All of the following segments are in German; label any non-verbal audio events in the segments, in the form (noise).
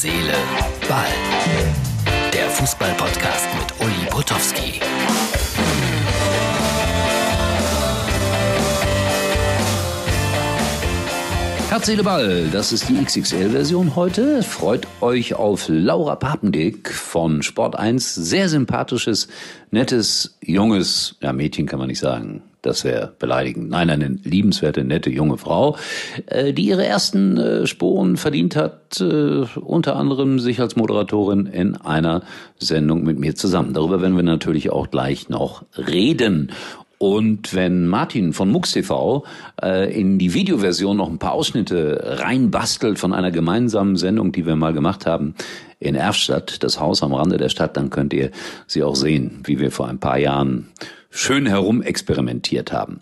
Seele, Ball. Der Fußball-Podcast mit Uli Potowski. Herz, Ball, das ist die XXL-Version heute. Freut euch auf Laura Papendick von Sport 1. Sehr sympathisches, nettes, junges, ja, Mädchen kann man nicht sagen. Das wäre beleidigend. Nein, eine liebenswerte, nette junge Frau, äh, die ihre ersten äh, Sporen verdient hat, äh, unter anderem sich als Moderatorin in einer Sendung mit mir zusammen. Darüber werden wir natürlich auch gleich noch reden. Und wenn Martin von MUX TV äh, in die Videoversion noch ein paar Ausschnitte reinbastelt von einer gemeinsamen Sendung, die wir mal gemacht haben in Erfstadt, das Haus am Rande der Stadt, dann könnt ihr sie auch sehen, wie wir vor ein paar Jahren schön herumexperimentiert haben.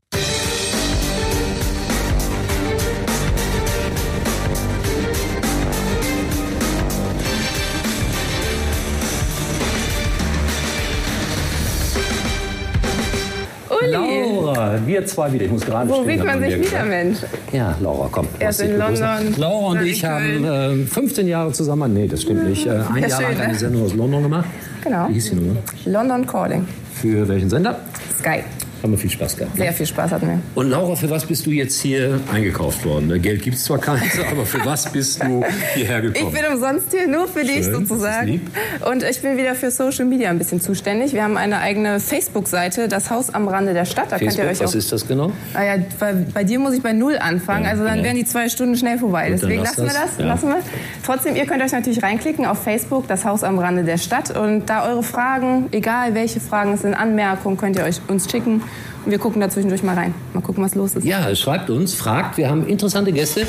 Laura, wir zwei wieder. Ich muss gerade Wo sieht haben man sich wieder. Mensch? Ja, Laura, komm. Erst in. London, Laura und ich haben äh, 15 Jahre zusammen, nee, das stimmt nicht, äh, ein Ja, Jahr schön, lang eine ne? Sendung aus London gemacht. Genau. Wie hieß die Nummer? London Calling. Für welchen Sender? Sky. Haben wir viel Spaß gehabt. ne? Sehr viel Spaß hatten wir. Und Laura, für was bist du jetzt hier eingekauft worden? Ne, Geld gibt's zwar keins, (laughs) aber für was bist du hierher Ich gekommen? bin umsonst hier, nur für dich Schön, das ist sozusagen. lieb. Und ich bin wieder für Social Media ein bisschen zuständig. Wir haben eine eigene Facebook-Seite, das Haus am Rande der Stadt. Da könnt ihr Facebook, euch was auch. ist das genau? Ah ja, bei, bei dir muss ich bei Null anfangen, Ja, also dann genau. wären die zwei Stunden schnell vorbei. Gut, Deswegen lass lassen wir das. das. Ja. Lassen wir. Trotzdem, ihr könnt euch natürlich reinklicken auf Facebook, das Haus am Rande der Stadt. Und da eure Fragen, egal welche Fragen es sind, Anmerkungen, könnt ihr euch uns schicken. Und wir gucken da zwischendurch mal rein. Mal gucken, was los ist. Ja, schreibt uns, fragt, wir haben interessante Gäste.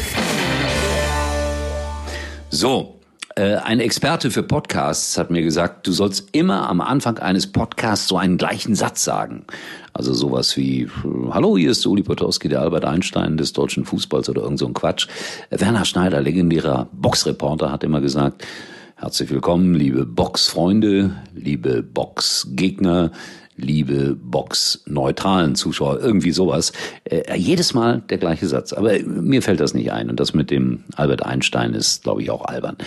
So, äh, ein Experte für Podcasts hat mir gesagt, du sollst immer am Anfang eines Podcasts so einen gleichen Satz sagen. Also sowas wie, äh, hallo, hier ist Uli Potowski, der Albert Einstein des deutschen Fußballs oder irgend so ein Quatsch. Werner Schneider, legendärer Boxreporter, hat immer gesagt, herzlich willkommen, liebe Boxfreunde, liebe Boxgegner, liebe Box-neutralen Zuschauer, irgendwie sowas. Äh, jedes Mal der gleiche Satz. Aber mir fällt das nicht ein. Und das mit dem Albert Einstein ist, glaube ich, auch albern.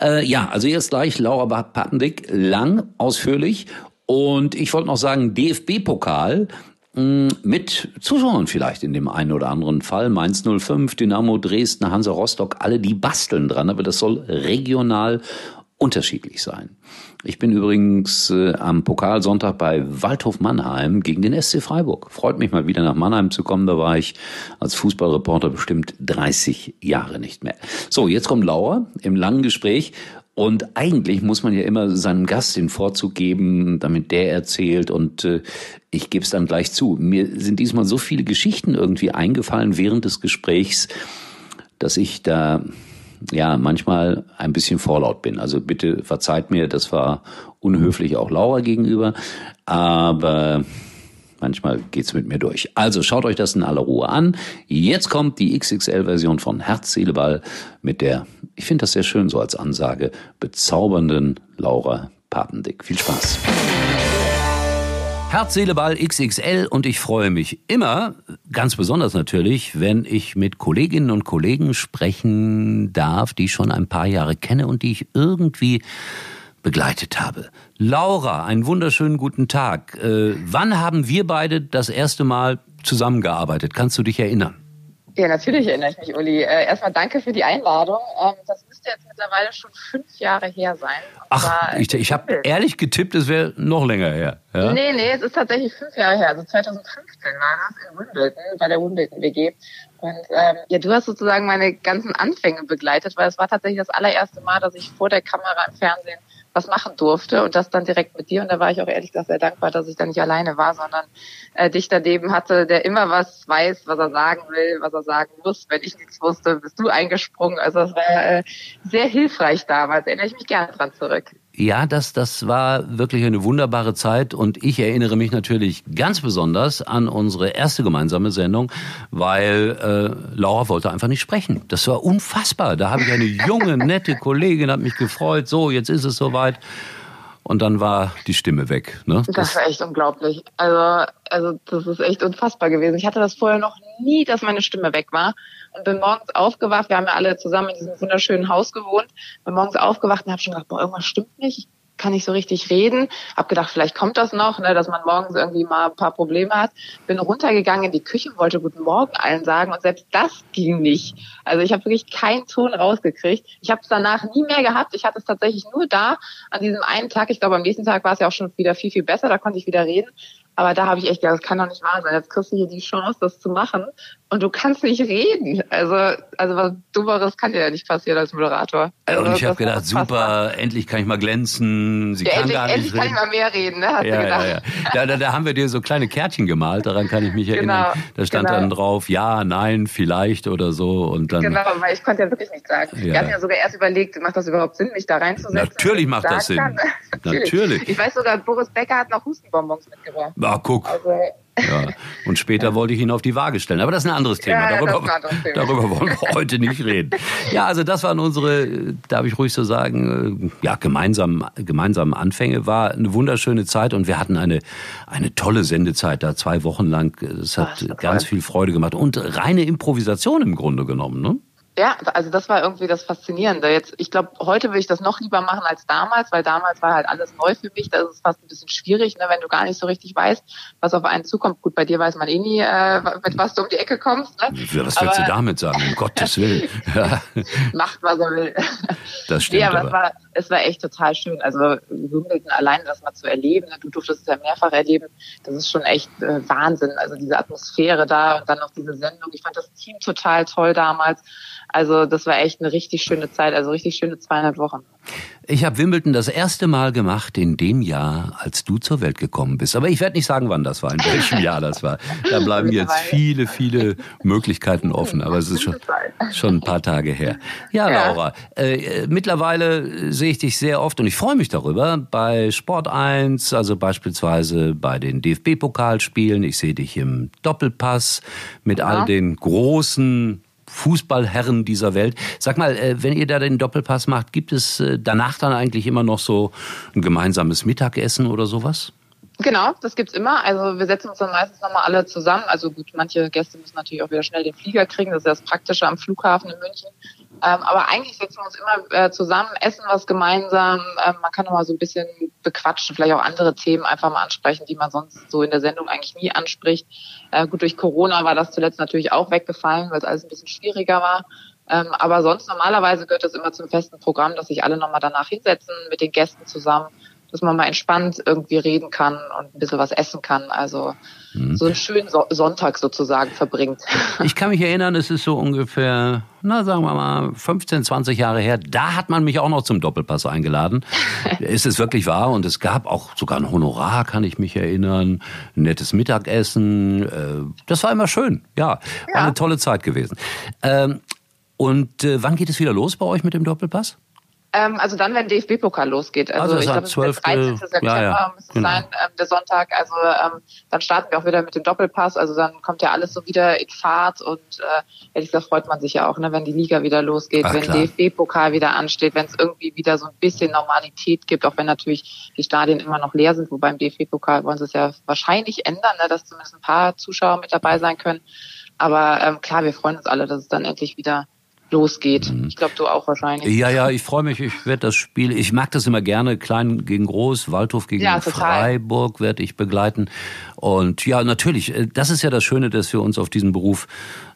Äh, ja, also jetzt gleich Laura Pappendick, lang, ausführlich. Und ich wollte noch sagen, DFB-Pokal mh, mit Zuschauern vielleicht in dem einen oder anderen Fall. Mainz 05, Dynamo Dresden, Hansa Rostock, alle die basteln dran, aber das soll regional unterschiedlich sein. Ich bin übrigens äh, am Pokalsonntag bei Waldhof Mannheim gegen den SC Freiburg. Freut mich mal wieder nach Mannheim zu kommen. Da war ich als Fußballreporter bestimmt 30 Jahre nicht mehr. So, jetzt kommt Laura im langen Gespräch. Und eigentlich muss man ja immer seinem Gast den Vorzug geben, damit der erzählt. Und äh, ich gebe es dann gleich zu. Mir sind diesmal so viele Geschichten irgendwie eingefallen während des Gesprächs, dass ich da ja manchmal ein bisschen vorlaut bin. Also bitte verzeiht mir, das war unhöflich auch Laura gegenüber, aber manchmal geht's mit mir durch. Also schaut euch das in aller Ruhe an. Jetzt kommt die XXL-Version von Herz, Seele, Ball mit der, ich finde das sehr schön so als Ansage, bezaubernden Laura Papendick. Viel Spaß. Herz, Seele, Ball XXL und ich freue mich immer, ganz besonders natürlich, wenn ich mit Kolleginnen und Kollegen sprechen darf, die ich schon ein paar Jahre kenne und die ich irgendwie begleitet habe. Laura, einen wunderschönen guten Tag. Äh, wann haben wir beide das erste Mal zusammengearbeitet? Kannst du dich erinnern? Ja, natürlich erinnere ich mich, Uli. Äh, erstmal danke für die Einladung. Ähm, das müsste jetzt mittlerweile schon fünf Jahre her sein. Und Ach, ich, ich habe ehrlich getippt, es wäre noch länger her. Ja? Nee, nee, es ist tatsächlich fünf Jahre her. Also 2015 war das in Wimbledon, bei der Wimbledon WG. Und ähm, ja, du hast sozusagen meine ganzen Anfänge begleitet, weil es war tatsächlich das allererste Mal, dass ich vor der Kamera im Fernsehen was machen durfte und das dann direkt mit dir. Und da war ich auch ehrlich gesagt sehr dankbar, dass ich da nicht alleine war, sondern äh, dich daneben hatte, der immer was weiß, was er sagen will, was er sagen muss. Wenn ich nichts wusste, bist du eingesprungen. Also das war äh, sehr hilfreich damals. Erinnere ich mich gerne dran zurück. Ja, das, das war wirklich eine wunderbare Zeit und ich erinnere mich natürlich ganz besonders an unsere erste gemeinsame Sendung, weil äh, Laura wollte einfach nicht sprechen. Das war unfassbar. Da habe ich eine junge, nette Kollegin, hat mich gefreut. So, jetzt ist es soweit. Und dann war die Stimme weg. Ne? Das war echt unglaublich. Also, also das ist echt unfassbar gewesen. Ich hatte das vorher noch nie, dass meine Stimme weg war und bin morgens aufgewacht. Wir haben ja alle zusammen in diesem wunderschönen Haus gewohnt. Bin morgens aufgewacht und habe schon gedacht, boah, irgendwas stimmt nicht kann nicht so richtig reden. Hab gedacht, vielleicht kommt das noch, ne, dass man morgens irgendwie mal ein paar Probleme hat. Bin runtergegangen in die Küche wollte Guten Morgen allen sagen und selbst das ging nicht. Also ich habe wirklich keinen Ton rausgekriegt. Ich habe es danach nie mehr gehabt. Ich hatte es tatsächlich nur da an diesem einen Tag. Ich glaube, am nächsten Tag war es ja auch schon wieder viel, viel besser. Da konnte ich wieder reden. Aber da habe ich echt gedacht, das kann doch nicht wahr sein. Jetzt kriegst du hier die Chance, das zu machen und du kannst nicht reden. Also, also was Dummeres kann dir ja nicht passieren als Moderator. Also, und ich habe gedacht, super, endlich kann ich mal glänzen. Sie ja, kann endlich, gar nicht endlich reden. kann ich mal mehr reden, ne? Hast ja, du gedacht? ja, ja. Da, da, da haben wir dir so kleine Kärtchen gemalt, daran kann ich mich erinnern. Genau, da stand genau. dann drauf, ja, nein, vielleicht oder so. Und dann Genau, weil ich konnte ja wirklich nichts sagen. Ja. Wir hatten ja sogar erst überlegt, macht das überhaupt Sinn, mich da reinzusetzen? Natürlich macht das Sinn. (laughs) Natürlich. Ich weiß sogar, Boris Becker hat noch Hustenbonbons mitgebracht. Ah, guck. Also, Ja. Und später (laughs) wollte ich ihn auf die Waage stellen. Aber das ist ein anderes Thema. Ja, ja, darüber, ein anderes Thema. darüber wollen wir (laughs) heute nicht reden. Ja, also das waren unsere, äh, darf ich ruhig so sagen, äh, ja, gemeinsam, gemeinsamen Anfänge. War eine wunderschöne Zeit und wir hatten eine, eine tolle Sendezeit da zwei Wochen lang. Es hat Ach, ganz viel Freude gemacht und reine Improvisation im Grunde genommen, ne? Ja, also das war irgendwie das Faszinierende. Jetzt, ich glaube, heute würde ich das noch lieber machen als damals, weil damals war halt alles neu für mich. Da ist es fast ein bisschen schwierig, ne, wenn du gar nicht so richtig weißt, was auf einen zukommt. Gut, bei dir weiß man eh nie, äh, mit was du um die Ecke kommst. Ne? Was willst du Aber damit sagen? Um Gottes Willen. (laughs) Macht, was er will. das stimmt Ja, aber, aber. es war, es war echt total schön. Also Wimbledon alleine das mal zu erleben, ne, du durftest es ja mehrfach erleben, das ist schon echt äh, Wahnsinn. Also diese Atmosphäre da und dann noch diese Sendung. Ich fand das Team total toll damals. Also das war echt eine richtig schöne Zeit, also richtig schöne zweieinhalb Wochen. Ich habe Wimbledon das erste Mal gemacht in dem Jahr, als du zur Welt gekommen bist. Aber ich werde nicht sagen, wann das war, in welchem Jahr das war. Da (laughs) bleiben jetzt viele, viele Möglichkeiten offen. Aber es ist schon, schon ein paar Tage her. Ja, Ja. Laura, äh, mittlerweile sehe ich dich sehr oft und ich freue mich darüber bei Sport 1, also beispielsweise bei den DFB-Pokalspielen. Ich sehe dich im Doppelpass mit all den großen Fußballherren dieser Welt. Sag mal, äh, wenn ihr da den Doppelpass macht, gibt es äh, danach dann eigentlich immer noch so ein gemeinsames Mittagessen oder sowas? Genau, das gibt's immer. Also wir setzen uns dann meistens nochmal alle zusammen. Also gut, manche Gäste müssen natürlich auch wieder schnell den Flieger kriegen. Das ist ja das Praktische am Flughafen in München. Ähm, aber eigentlich setzen wir uns immer äh, zusammen, essen was gemeinsam. Ähm, man kann nochmal so ein bisschen bequatschen, vielleicht auch andere Themen einfach mal ansprechen, die man sonst so in der Sendung eigentlich nie anspricht. Äh, gut, durch Corona war das zuletzt natürlich auch weggefallen, weil es alles ein bisschen schwieriger war. Ähm, aber sonst normalerweise gehört das immer zum festen Programm, dass sich alle nochmal danach hinsetzen mit den Gästen zusammen, dass man mal entspannt irgendwie reden kann und ein bisschen was essen kann. Also so einen schönen so Sonntag sozusagen verbringt. (laughs) Ich kann mich erinnern, es ist so ungefähr, na sagen wir mal, 15, 20 Jahre her. Da hat man mich auch noch zum Doppelpass eingeladen. (laughs) ist es wirklich wahr? Und es gab auch sogar ein Honorar, kann ich mich erinnern. Ein nettes Mittagessen. Äh, Das war immer schön. Ja, war Ja. eine tolle Zeit gewesen. Ähm, Und äh, wann geht es wieder los bei euch mit dem Doppelpass? Ähm, also dann, wenn DFB-Pokal losgeht. Also, Also ich glaube, es ist der 12. 13. September Ja, ja, müsste es genau. sein, ähm, der Sonntag. Also ähm, dann starten wir auch wieder mit dem Doppelpass. Also dann kommt ja alles so wieder in Fahrt und äh, ehrlich gesagt freut man sich ja auch, ne, wenn die Liga wieder losgeht, Ach, wenn. DFB-Pokal wieder ansteht, wenn es irgendwie wieder so ein bisschen Normalität gibt, auch wenn natürlich die Stadien immer noch leer sind, wobei im DFB-Pokal wollen sie es ja wahrscheinlich ändern, ne, dass zumindest ein paar Zuschauer mit dabei sein können. Aber ähm, klar, wir freuen uns alle, dass es dann endlich wieder losgeht. Mhm. Ich glaube, du auch wahrscheinlich. Ja, ja, ich freue mich. Ich werde das Spiel, ich mag das immer gerne, klein gegen groß, Waldhof gegen Ja. Freiburg werde ich begleiten. Und ja, natürlich, äh, das ist ja das Schöne, dass wir uns auf diesen Beruf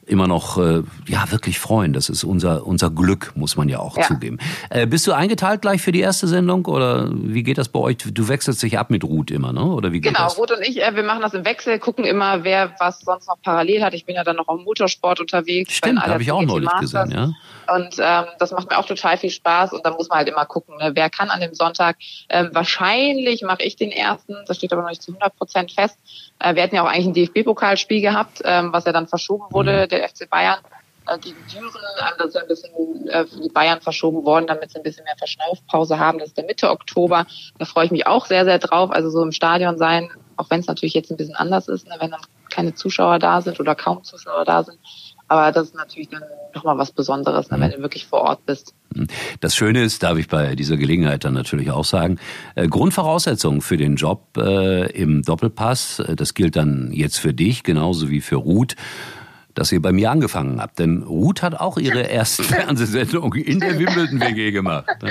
immer noch äh, ja wirklich freuen. Das ist unser unser Glück, muss man ja auch Ja. zugeben. Äh, bist du eingeteilt gleich für die erste Sendung oder wie geht das bei euch? Du wechselst dich ab mit Ruth immer, ne? Oder wie geht Genau, das? Ruth und ich, äh, wir machen das im Wechsel, gucken immer, wer was sonst noch parallel hat. Ich bin ja dann noch im Motorsport unterwegs. Stimmt, habe ich auch neulich Masters. gesehen, ja. Und ähm, das macht mir auch total viel Spaß. Und da muss man halt immer gucken, ne, wer kann an dem Sonntag. Ähm, wahrscheinlich mache ich den ersten, das steht aber noch nicht zu 100 Prozent fest. Äh, wir hatten ja auch eigentlich ein DFB-Pokalspiel gehabt, ähm, was ja dann verschoben wurde, Mhm. Der FC Bayern äh, gegen Düren. Ja ein bisschen äh, für die Bayern verschoben worden, damit sie ein bisschen mehr Verschnaufpause haben. Das ist der Mitte Oktober. Da freue ich mich auch sehr, sehr drauf. Also so im Stadion sein, auch wenn es natürlich jetzt ein bisschen anders ist, ne, wenn dann keine Zuschauer da sind oder kaum Zuschauer da sind. Aber das ist natürlich dann nochmal was Besonderes, ne, wenn du wirklich vor Ort bist. Das Schöne ist, darf ich bei dieser Gelegenheit dann natürlich auch sagen, äh, Grundvoraussetzung für den Job äh, im Doppelpass, äh, das gilt dann jetzt für dich genauso wie für Ruth. Dass ihr bei mir angefangen habt. Denn Ruth hat auch ihre erste (laughs) Fernsehsendung in der Wimbledon-WG gemacht. Ne?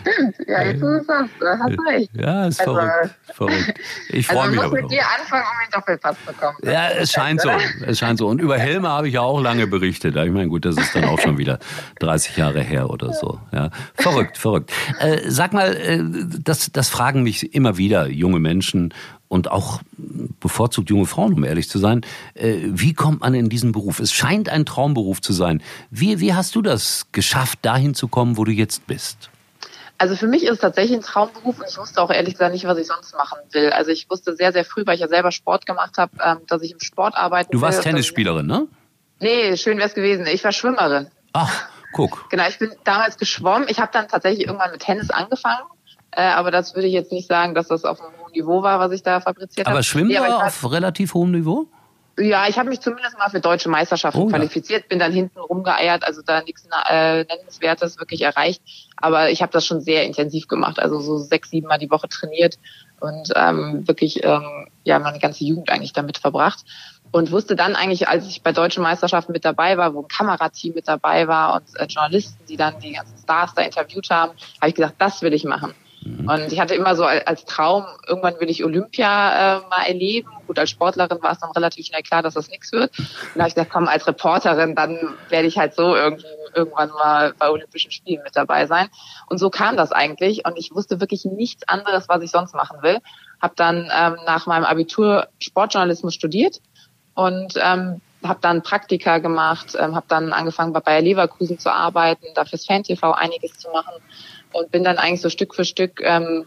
Stimmt, ja, jetzt du es sagst, hast recht. Ja, ist Also- verrückt. verrückt. Ich freue Also mich man muss mit dir anfangen, um den Doppelpass zu bekommen. Ja, es scheint so. Es scheint so. Und über Helme habe ich ja auch lange berichtet. Ich meine, gut, das ist dann auch schon wieder 30 Jahre her oder so. Ja, verrückt, verrückt. Äh, sag mal, äh, das, das fragen mich immer wieder junge Menschen und auch bevorzugt junge Frauen, um ehrlich zu sein. Äh, wie kommt man in diesen Beruf? Es scheint ein Traumberuf zu sein. Wie, wie hast du das geschafft, dahin zu kommen, wo du jetzt bist? Also für mich ist es tatsächlich ein Traumberuf und ich wusste auch ehrlich gesagt nicht, was ich sonst machen will. Also ich wusste sehr, sehr früh, weil ich ja selber Sport gemacht habe, ähm, dass ich im Sport arbeiten Du will. warst und dass ich- Tennisspielerin, ne? Nee, schön wär's gewesen. Ich war Schwimmerin. Ach, guck. Genau, ich bin damals geschwommen. Ich habe dann tatsächlich irgendwann mit Tennis angefangen. Äh, aber das würde ich jetzt nicht sagen, dass das auf hohen Niveau war, was ich da fabriziert habe. Aber Schwimmen Nee, aber auf relativ hohem Niveau? Ja, ich habe mich zumindest mal für deutsche Meisterschaften Oh, qualifiziert, bin dann hinten rumgeeiert, also da nichts äh, Nennenswertes wirklich erreicht. Aber ich habe das schon sehr intensiv gemacht, also so sechs, sieben Mal die Woche trainiert und ähm, wirklich ähm, ja meine ganze Jugend eigentlich damit verbracht. Und wusste dann eigentlich, als ich bei deutschen Meisterschaften mit dabei war, wo ein Kamerateam mit dabei war und äh, Journalisten, die dann die ganzen Stars da interviewt haben, habe ich gesagt, das will ich machen. Und ich hatte immer so al- als Traum, irgendwann will ich Olympia äh, mal erleben. Gut, als Sportlerin war es dann relativ schnell klar, dass das nichts wird. Und da habe ich gesagt, komm, als Reporterin, dann werde ich halt so irgendwie irgendwann mal bei Olympischen Spielen mit dabei sein. Und so kam das eigentlich. Und ich wusste wirklich nichts anderes, was ich sonst machen will. Habe dann ähm, nach meinem Abitur Sportjournalismus studiert und ähm, habe dann Praktika gemacht, ähm, habe dann angefangen bei Bayer Leverkusen zu arbeiten, da fürs Fan-TV einiges zu machen und bin dann eigentlich so Stück für Stück ähm,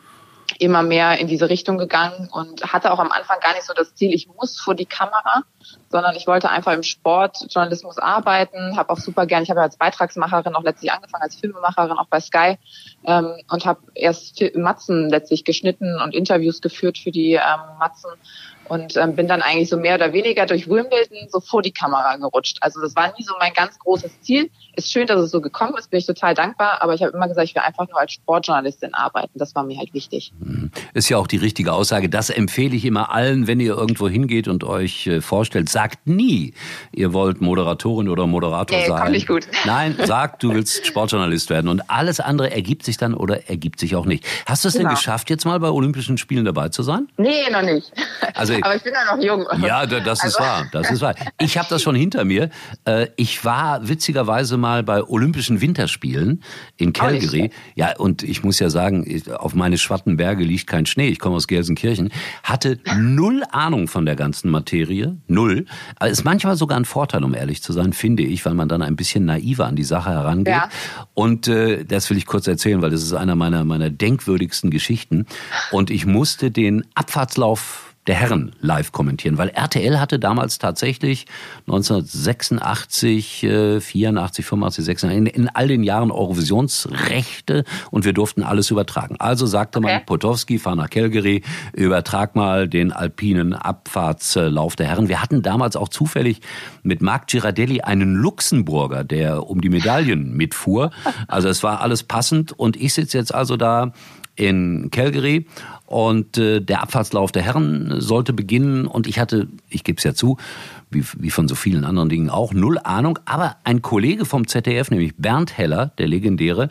immer mehr in diese Richtung gegangen und hatte auch am Anfang gar nicht so das Ziel, ich muss vor die Kamera, sondern ich wollte einfach im Sportjournalismus arbeiten, habe auch super gern, ich habe ja als Beitragsmacherin auch letztlich angefangen, als Filmemacherin auch bei Sky ähm, und habe erst Matzen letztlich geschnitten und Interviews geführt für die ähm, Matzen und ähm, bin dann eigentlich so mehr oder weniger durch Wimbledon so vor die Kamera gerutscht. Also das war nie so mein ganz großes Ziel. Ist schön, dass es so gekommen ist, bin ich total dankbar, aber ich habe immer gesagt, ich will einfach nur als Sportjournalistin arbeiten. Das war mir halt wichtig. Ist ja auch die richtige Aussage. Das empfehle ich immer allen, wenn ihr irgendwo hingeht und euch äh, vorstellt. Sagt nie, ihr wollt Moderatorin oder Moderator Nee, sein. kommt nicht gut. (laughs) Nein, sagt, du willst Sportjournalist werden. Und alles andere ergibt sich dann oder ergibt sich auch nicht. Hast du es denn Genau. geschafft, jetzt mal bei Olympischen Spielen dabei zu sein? Nee, noch nicht. Also- aber ich bin ja noch jung. Ja, da- das ist Also- wahr, das ist wahr. Ich habe das schon hinter mir. Äh, Ich war witzigerweise mal bei Olympischen Winterspielen in nicht Calgary. Ja, und ich muss ja sagen, auf meine Schwattenberge liegt kein Schnee. Ich komme aus Gelsenkirchen. Hatte null Ahnung von der ganzen Materie. Null. Aber ist manchmal sogar ein Vorteil, um ehrlich zu sein, finde ich, weil man dann ein bisschen naiver an die Sache herangeht. Ja. Und äh, das will ich kurz erzählen, weil das ist einer meiner, meiner denkwürdigsten Geschichten. Und ich musste den Abfahrtslauf der Herren live kommentieren, weil RTL hatte damals tatsächlich 1986, äh, 84, 85, 86, in, in all den Jahren Eurovisionsrechte und wir durften alles übertragen. Also sagte man, Okay. Potowski, fahr nach Calgary, übertrag mal den alpinen Abfahrtslauf der Herren. Wir hatten damals auch zufällig mit Marc Girardelli einen Luxemburger, der um die Medaillen mitfuhr. Also es war alles passend und ich sitze jetzt also da in Calgary und äh, der Abfahrtslauf der Herren sollte beginnen. Und ich hatte, ich gebe es ja zu, wie, wie von so vielen anderen Dingen auch, null Ahnung, aber ein Kollege vom ZDF, nämlich Bernd Heller, der legendäre,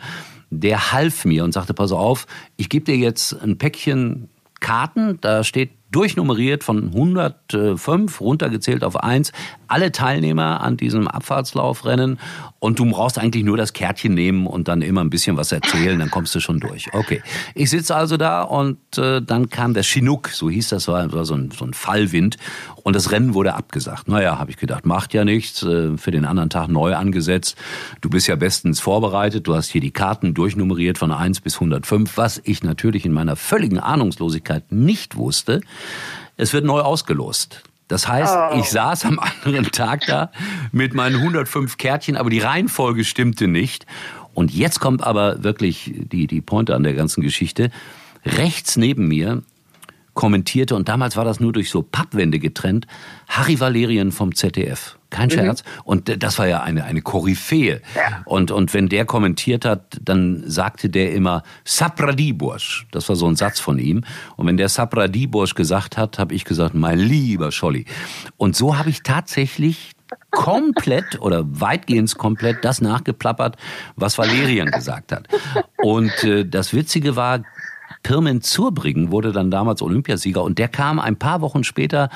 der half mir und sagte, pass auf, ich gebe dir jetzt ein Päckchen Karten, da steht durchnummeriert von 105 runtergezählt auf 1 alle Teilnehmer an diesem Abfahrtslaufrennen und du brauchst eigentlich nur das Kärtchen nehmen und dann immer ein bisschen was erzählen, dann kommst du schon durch. Okay, ich sitze also da und äh, dann kam der Chinook, so hieß das, war, war so, ein, so ein Fallwind und das Rennen wurde abgesagt. Naja, habe ich gedacht, macht ja nichts, äh, für den anderen Tag neu angesetzt. Du bist ja bestens vorbereitet, du hast hier die Karten durchnummeriert von 1 bis 105, was ich natürlich in meiner völligen Ahnungslosigkeit nicht wusste. Es wird neu ausgelost. Das heißt, Oh. ich saß am anderen Tag da mit meinen 105 Kärtchen, aber die Reihenfolge stimmte nicht. Und jetzt kommt aber wirklich die, die Pointe an der ganzen Geschichte. Rechts neben mir kommentierte, und damals war das nur durch so Pappwände getrennt, Harry Valerien vom ZDF. Kein Scherz. Und äh, das war ja eine, eine Koryphäe. Ja. Und, und wenn der kommentiert hat, dann sagte der immer Sapradibursch. Das war so ein Satz von ihm. Und wenn der Sapradibursch gesagt hat, habe ich gesagt, mein lieber Scholli. Und so habe ich tatsächlich komplett (laughs) oder weitgehend komplett das nachgeplappert, was Valerian gesagt hat. Und äh, das Witzige war, Pirmin Zurbriggen wurde dann damals Olympiasieger und der kam ein paar Wochen später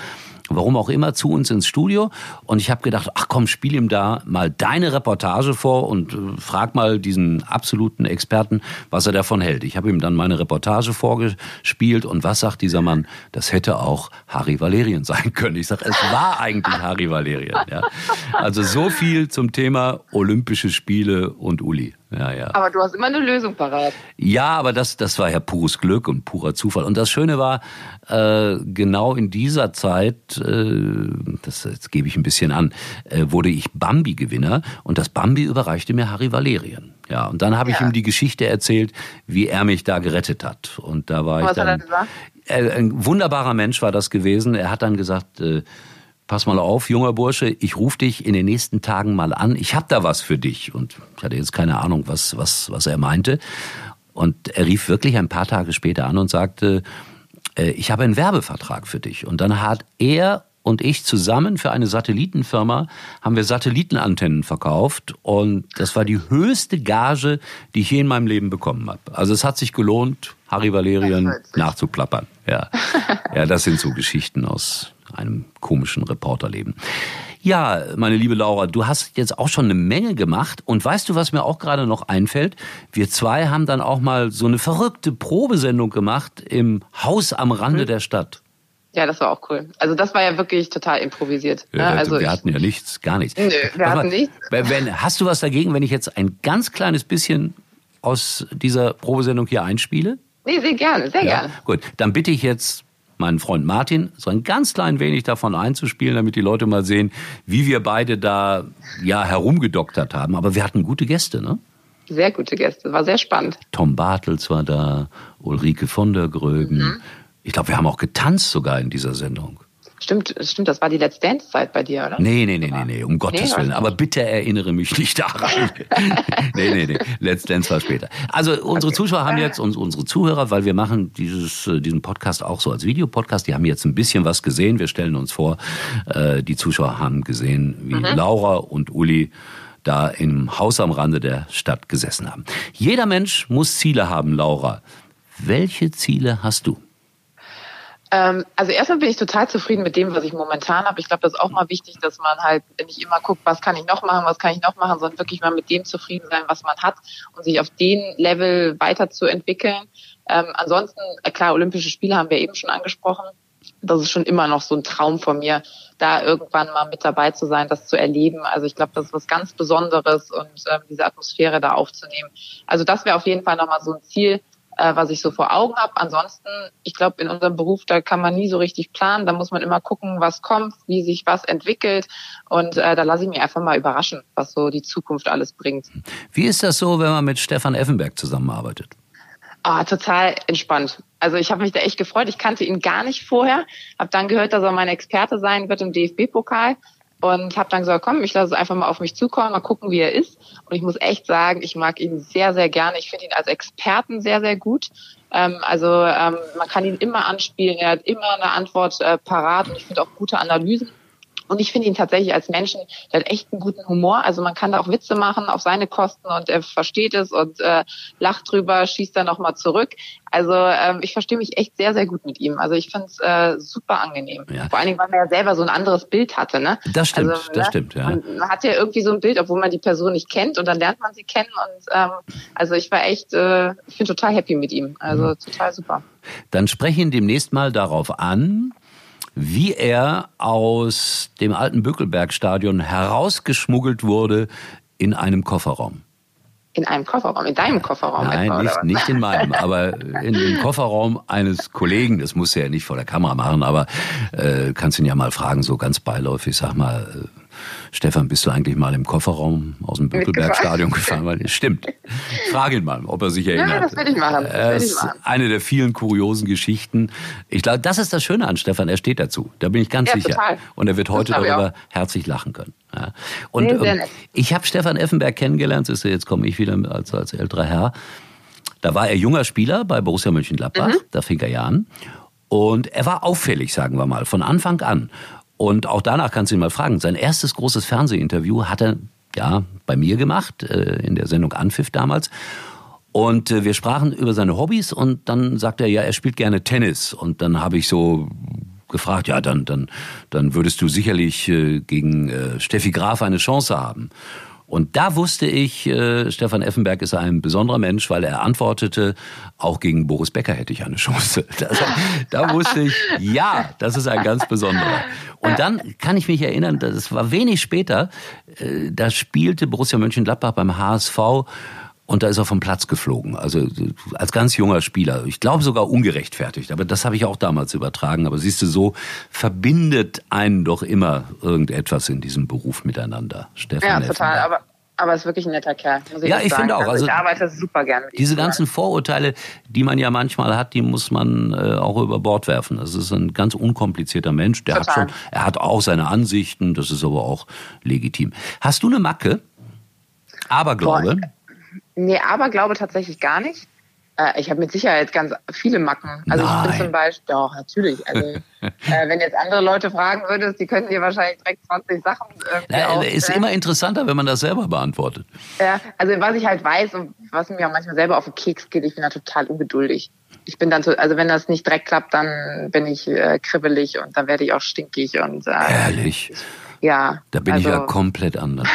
warum auch immer, zu uns ins Studio. Und ich habe gedacht, ach komm, spiel ihm da mal deine Reportage vor und äh, frag mal diesen absoluten Experten, was er davon hält. Ich habe ihm dann meine Reportage vorgespielt und was sagt dieser Mann? Das hätte auch Harry Valerian sein (laughs) können. Ich sage, es war eigentlich Harry Valerian. Ja. Also so viel zum Thema Olympische Spiele und Uli. Ja, ja. Aber du hast immer eine Lösung parat. Ja, aber das, das war ja pures Glück und purer Zufall. Und das Schöne war, äh, genau in dieser Zeit, äh, das jetzt gebe ich ein bisschen an, äh, wurde ich Bambi-Gewinner und das Bambi überreichte mir Harry Valerian. Ja, und dann habe ich ihm die Geschichte erzählt, wie er mich da gerettet hat. Und da war Was ich dann. hat er gesagt? Äh, ein wunderbarer Mensch war das gewesen. Er hat dann gesagt, äh, pass mal auf, junger Bursche, ich rufe dich in den nächsten Tagen mal an. Ich habe da was für dich. Und ich hatte jetzt keine Ahnung, was, was, was er meinte. Und er rief wirklich ein paar Tage später an und sagte, äh, ich habe einen Werbevertrag für dich. Und dann hat er und ich zusammen für eine Satellitenfirma haben wir Satellitenantennen verkauft und das war die höchste Gage, die ich je in meinem Leben bekommen habe. Also es hat sich gelohnt, Harry Valerian nachzuplappern. Ja. ja, das sind so Geschichten aus einem komischen Reporterleben. Ja, meine liebe Laura, du hast jetzt auch schon eine Menge gemacht und weißt du, was mir auch gerade noch einfällt? Wir zwei haben dann auch mal so eine verrückte Probesendung gemacht im Haus am Rande der Stadt. Ja, das war auch cool. Also das war ja wirklich total improvisiert. ne? Ja, also wir hatten ja nichts, gar nichts. Nö, wir Aber hatten nichts. Wenn- hast du was dagegen, wenn ich jetzt ein ganz kleines bisschen aus dieser Probesendung hier einspiele? nee, sehr gerne, sehr Ja, gerne. gut. Dann bitte ich jetzt meinen Freund Martin, so ein ganz klein wenig davon einzuspielen, damit die Leute mal sehen, wie wir beide da ja herumgedoktert haben. Aber wir hatten gute Gäste, ne? Sehr gute Gäste. War sehr spannend. Tom Bartels war da, Ulrike von der Gröben. Mhm. Ich glaube, wir haben auch getanzt sogar in dieser Sendung. Stimmt, stimmt, das war die Let's Dance-Zeit bei dir, oder? Nee, nee, nee, nee, nee, um Gottes Nee, Willen. was? Aber bitte erinnere mich nicht daran. (laughs) nee, nee, nee. Let's Dance war später. Also unsere Zuschauer haben jetzt, und unsere Zuhörer, weil wir machen dieses, äh, diesen Podcast auch so als Videopodcast, die haben jetzt ein bisschen was gesehen. Wir stellen uns vor, äh, die Zuschauer haben gesehen, wie Mhm. Laura und Uli da im Haus am Rande der Stadt gesessen haben. Jeder Mensch muss Ziele haben, Laura. Welche Ziele hast du? Ähm, also erstmal bin ich total zufrieden mit dem, was ich momentan habe. Ich glaube, das ist auch mal wichtig, dass man halt nicht immer guckt, was kann ich noch machen, was kann ich noch machen, sondern wirklich mal mit dem zufrieden sein, was man hat und sich auf den Level weiterzuentwickeln. Ähm, ansonsten, äh, klar, Olympische Spiele haben wir eben schon angesprochen. Das ist schon immer noch so ein Traum von mir, da irgendwann mal mit dabei zu sein, das zu erleben. Also ich glaube, das ist was ganz Besonderes und ähm, diese Atmosphäre da aufzunehmen. Also das wäre auf jeden Fall nochmal so ein Ziel, äh, was ich so vor Augen habe. Ansonsten, ich glaube, in unserem Beruf, da kann man nie so richtig planen. Da muss man immer gucken, was kommt, wie sich was entwickelt. Und äh, da lasse ich mich einfach mal überraschen, was so die Zukunft alles bringt. Wie ist das so, wenn man mit Stefan Effenberg zusammenarbeitet? Ah, total entspannt. Also ich habe mich da echt gefreut. Ich kannte ihn gar nicht vorher, habe dann gehört, dass er mein Experte sein wird im DFB-Pokal und habe dann gesagt, komm, ich lasse es einfach mal auf mich zukommen, mal gucken, wie er ist. Und ich muss echt sagen, ich mag ihn sehr, sehr gerne. Ich finde ihn als Experten sehr, sehr gut. Ähm, also ähm, man kann ihn immer anspielen. Er hat immer eine Antwort äh, parat und ich finde auch gute Analysen. Und ich finde ihn tatsächlich als Menschen, der hat echt einen guten Humor. Also man kann da auch Witze machen auf seine Kosten und er versteht es und äh, lacht drüber, schießt dann nochmal zurück. Also ähm, ich verstehe mich echt sehr, sehr gut mit ihm. Also ich finde es äh, super angenehm. Ja. Vor allen Dingen, weil man ja selber so ein anderes Bild hatte. Ne? Das stimmt, also, das ne? stimmt, ja. Man, man hat ja irgendwie so ein Bild, obwohl man die Person nicht kennt und dann lernt man sie kennen. Und ähm, also ich war echt, äh, ich bin total happy mit ihm. Also Mhm. total super. Dann spreche ihn demnächst mal darauf an, wie er aus dem alten Bückelbergstadion herausgeschmuggelt wurde in einem Kofferraum. In einem Kofferraum, in deinem Kofferraum. Nein, etwa, nicht, nicht in meinem, (laughs) aber in dem Kofferraum eines Kollegen. Das muss er ja nicht vor der Kamera machen, aber äh, kannst ihn ja mal fragen, so ganz beiläufig, sag mal, äh, Stefan, bist du eigentlich mal im Kofferraum aus dem Bückelbergstadion gefahren? Weil, stimmt. Frag ihn mal, ob er sich erinnert. das werde ich machen, das ist eine der vielen kuriosen Geschichten. Ich glaube, das ist das Schöne an Stefan. Er steht dazu. Da bin ich ganz Ja, sicher. total. Und er wird heute darüber herzlich lachen können. Ja. Und Nee, sehr ähm, ich habe Stefan Effenberg kennengelernt. Siehst du, Jetzt komme ich wieder als, als älterer Herr. Da war er junger Spieler bei Borussia Mönchengladbach. Mhm. Da fing er ja an. Und er war auffällig, sagen wir mal, von Anfang an. Und auch danach kannst du ihn mal fragen. Sein erstes großes Fernsehinterview hat er ja bei mir gemacht, äh, in der Sendung Anpfiff damals. Und äh, wir sprachen über seine Hobbys und dann sagte er, ja, er spielt gerne Tennis. Und dann habe ich so gefragt, ja, dann, dann, dann würdest du sicherlich äh, gegen Steffi Graf eine Chance haben. Und da wusste ich, äh, Stefan Effenberg ist ein besonderer Mensch, weil er antwortete, auch gegen Boris Becker hätte ich eine Chance. (laughs) Das, da wusste ich, ja, das ist ein ganz besonderer. Und dann kann ich mich erinnern, das war wenig später, äh, da spielte Borussia Mönchengladbach beim HSV und da ist er vom Platz geflogen. Also als ganz junger Spieler. Ich glaube sogar ungerechtfertigt. Aber das habe ich auch damals übertragen. Aber siehst du, so verbindet einen doch immer irgendetwas in diesem Beruf miteinander. Stefan ja, total. Aber aber ist wirklich ein netter Kerl. Ich ja, ich finde auch. Also, also ich arbeite super gern mit ihm. Diese ganzen Vorurteile, die man ja manchmal hat, die muss man äh, auch über Bord werfen. Das ist ein ganz unkomplizierter Mensch. Der Total. hat schon, er hat auch seine Ansichten. Das ist aber auch legitim. Hast du eine Macke? Aberglaube? Boah, Nee, aber glaube tatsächlich gar nicht. Äh, ich habe mit Sicherheit ganz viele Macken. Also Nein. ich bin zum Beispiel, doch, natürlich. Also (laughs) äh, wenn jetzt andere Leute fragen würdest, die könnten dir wahrscheinlich direkt 20 Sachen ja, Ist immer interessanter, wenn man das selber beantwortet. Ja, also was ich halt weiß und was mir auch manchmal selber auf den Keks geht, ich bin da total ungeduldig. Ich bin dann so, also wenn das nicht direkt klappt, dann bin ich äh, kribbelig und dann werde ich auch stinkig und äh, Ehrlich? Ja. Da bin also, ich ja also komplett anders.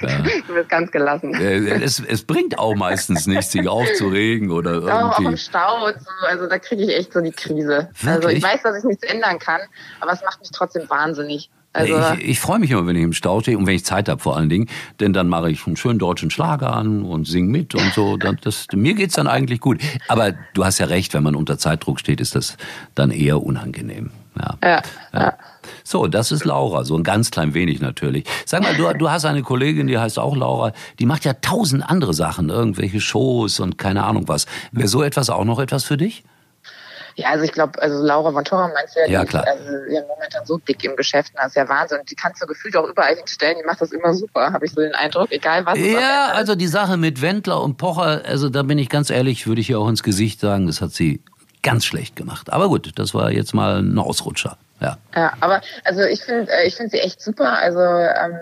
Ja. (laughs) Du bist ganz gelassen. Es, es bringt auch meistens nichts, sich aufzuregen oder irgendwie. Auch im Stau und so, also da kriege ich echt so die Krise. Wirklich? Also ich weiß, dass ich nichts ändern kann, aber es macht mich trotzdem wahnsinnig. Also ich, ich freue mich immer, wenn ich im Stau stehe und wenn ich Zeit habe vor allen Dingen, denn dann mache ich einen schönen deutschen Schlager an und singe mit und so. Das, das, mir geht's dann eigentlich gut. Aber du hast ja recht, wenn man unter Zeitdruck steht, ist das dann eher unangenehm. Ja. ja, ja. So, das ist Laura, so ein ganz klein wenig natürlich. Sag mal, du, du hast eine Kollegin, die heißt auch Laura, die macht ja tausend andere Sachen, irgendwelche Shows und keine Ahnung was. Wäre so etwas auch noch etwas für dich? Ja, also ich glaube, also Laura von Torra meinst du ja, ja die klar. ist also, ja, momentan so dick im Geschäft, das ist ja Wahnsinn. Die kannst du gefühlt auch überall hinstellen, die macht das immer super, habe ich so den Eindruck, egal was. Ja, also die Sache mit Wendler und Pocher, also da bin ich ganz ehrlich, würde ich ihr auch ins Gesicht sagen, das hat sie ganz schlecht gemacht. Aber gut, das war jetzt mal ein Ausrutscher. Ja. Ja, aber also ich finde äh, ich finde sie echt super. Also ähm,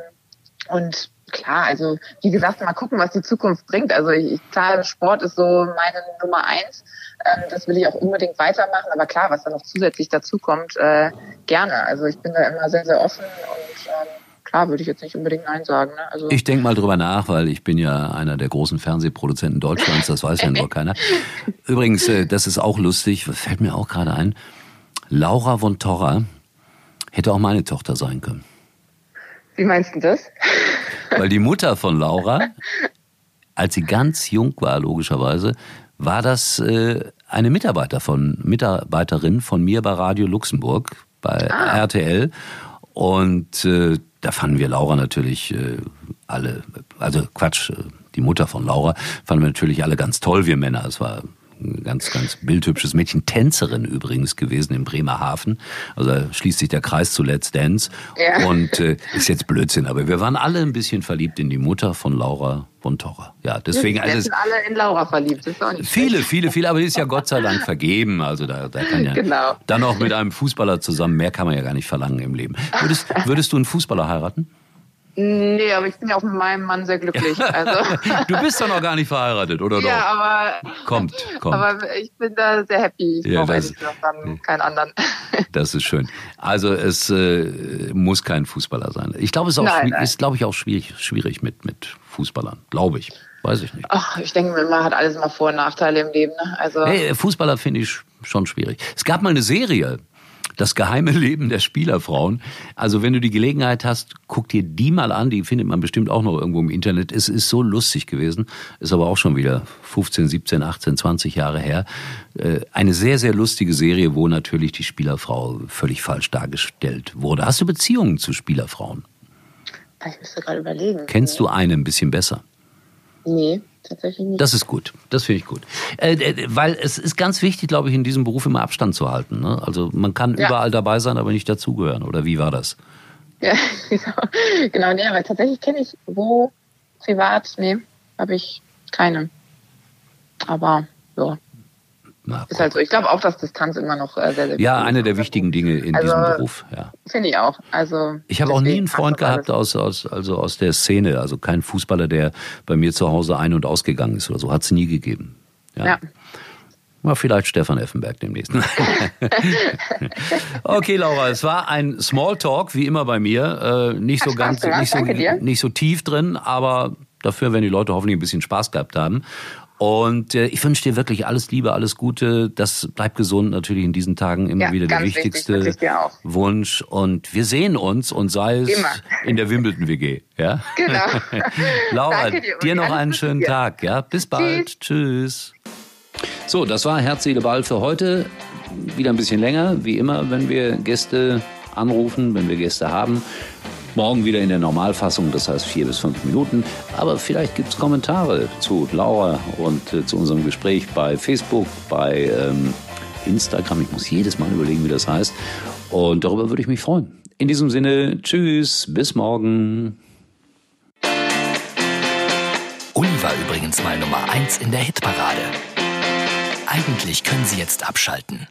und klar, also wie gesagt, mal gucken, was die Zukunft bringt. Also ich, klar, Sport ist so meine Nummer eins. Ähm, das will ich auch unbedingt weitermachen. Aber klar, was da noch zusätzlich dazu kommt, äh, gerne. Also ich bin da immer sehr, sehr offen und ähm, klar, würde ich jetzt nicht unbedingt Nein sagen. Ne? Also ich denke mal drüber nach, weil ich bin ja einer der großen Fernsehproduzenten Deutschlands, das weiß ja nur keiner. (laughs) Übrigens, äh, das ist auch lustig, fällt mir auch gerade ein. Laura von Torra hätte auch meine Tochter sein können. Wie meinst du das? Weil die Mutter von Laura, als sie ganz jung war, logischerweise, war das äh, eine Mitarbeiter von, Mitarbeiterin von mir bei Radio Luxemburg, bei ah. RTL. Und äh, da fanden wir Laura natürlich äh, alle, also Quatsch, äh, die Mutter von Laura fanden wir natürlich alle ganz toll, wir Männer. Es war ein ganz, ganz bildhübsches Mädchen, Tänzerin übrigens gewesen in Bremerhaven. Also da schließt sich der Kreis zu Let's Dance. Ja. Und äh, ist jetzt Blödsinn, aber wir waren alle ein bisschen verliebt in die Mutter von Laura von Torra. Ja, deswegen. Wir sind alle in Laura verliebt. Viele, viele, viele, aber die ist ja Gott sei Dank vergeben. Also da, da kann ja genau. dann auch mit einem Fußballer zusammen. Mehr kann man ja gar nicht verlangen im Leben. Würdest, würdest du einen Fußballer heiraten? Nee, aber ich bin ja auch mit meinem Mann sehr glücklich. (laughs) Also. du bist doch noch gar nicht verheiratet, oder (laughs) doch? Ja, aber. Kommt, (laughs) kommt. Aber ich bin da sehr happy. Ich ja, brauche ehrlich gesagt dann keinen anderen. das ist schön. Also es äh, muss kein Fußballer sein. Ich glaube, es ist, auch nein, nein. ist glaube ich, auch schwierig, schwierig mit, mit Fußballern. Glaube ich. Weiß ich nicht. Ach, ich denke, man hat alles mal Vor- und Nachteile im Leben. Ne? Also hey, Fußballer finde ich schon schwierig. Es gab mal eine Serie, das geheime (laughs) Leben der Spielerfrauen. Also wenn du die Gelegenheit hast, guck dir die mal an. Die findet man bestimmt auch noch irgendwo im Internet. Es ist so lustig gewesen. Ist aber auch schon wieder 15, 17, 18, 20 Jahre her. Äh, eine sehr, sehr lustige Serie, wo natürlich die Spielerfrau völlig falsch dargestellt wurde. Hast du Beziehungen zu Spielerfrauen? Ich müsste gerade überlegen. Kennst du eine ein bisschen besser? Nee tatsächlich nicht. Das ist gut. Das finde ich gut. Äh, äh, weil es ist ganz wichtig, glaube ich, in diesem Beruf immer Abstand zu halten. Ne? Also man kann ja. überall dabei sein, aber nicht dazugehören. Oder wie war das? Ja, (laughs) genau. Genau, nee, aber tatsächlich kenne ich wo privat, nee, habe ich keine. Aber ja. Na, Ist halt so. Ich glaube auch, dass Distanz immer noch äh, sehr, sehr Ja, eine der wichtigen Dinge in Also, diesem Beruf. Ja. Finde ich auch. Also Ich habe auch nie einen Freund alles. gehabt aus, aus, also aus der Szene, also kein Fußballer, der bei mir zu Hause ein- und ausgegangen ist oder so. Hat es nie gegeben. Ja. Mal vielleicht Stefan Effenberg demnächst. (laughs) okay, Laura, es war ein Smalltalk, wie immer bei mir. Äh, nicht Hat so Spaß ganz, nicht so, nicht so tief drin, aber dafür werden die Leute hoffentlich ein bisschen Spaß gehabt haben. Und äh, ich wünsche dir wirklich alles Liebe, alles Gute. Das bleibt gesund natürlich in diesen Tagen immer Ja, wieder der wichtig, wichtigste auch. Wunsch. Und wir sehen uns und sei es Immer. in der Wimbledon WG. Ja? Genau. (laughs) (laughs) Laura, Danke dir, dir noch einen schönen dir. Tag. Ja? Bis bald. Tschüss. So, das war Herz, Seele, Ball für heute. Wieder ein bisschen länger, wie immer, wenn wir Gäste anrufen, wenn wir Gäste haben. Morgen wieder in der Normalfassung, das heißt vier bis fünf Minuten. Aber vielleicht gibt es Kommentare zu Laura und äh, zu unserem Gespräch bei Facebook, bei ähm, Instagram. Ich muss jedes Mal überlegen, wie das heißt. Und darüber würde ich mich freuen. In diesem Sinne, tschüss, bis morgen. Uli war übrigens mal Nummer 1 in der Hitparade. Eigentlich können Sie jetzt abschalten.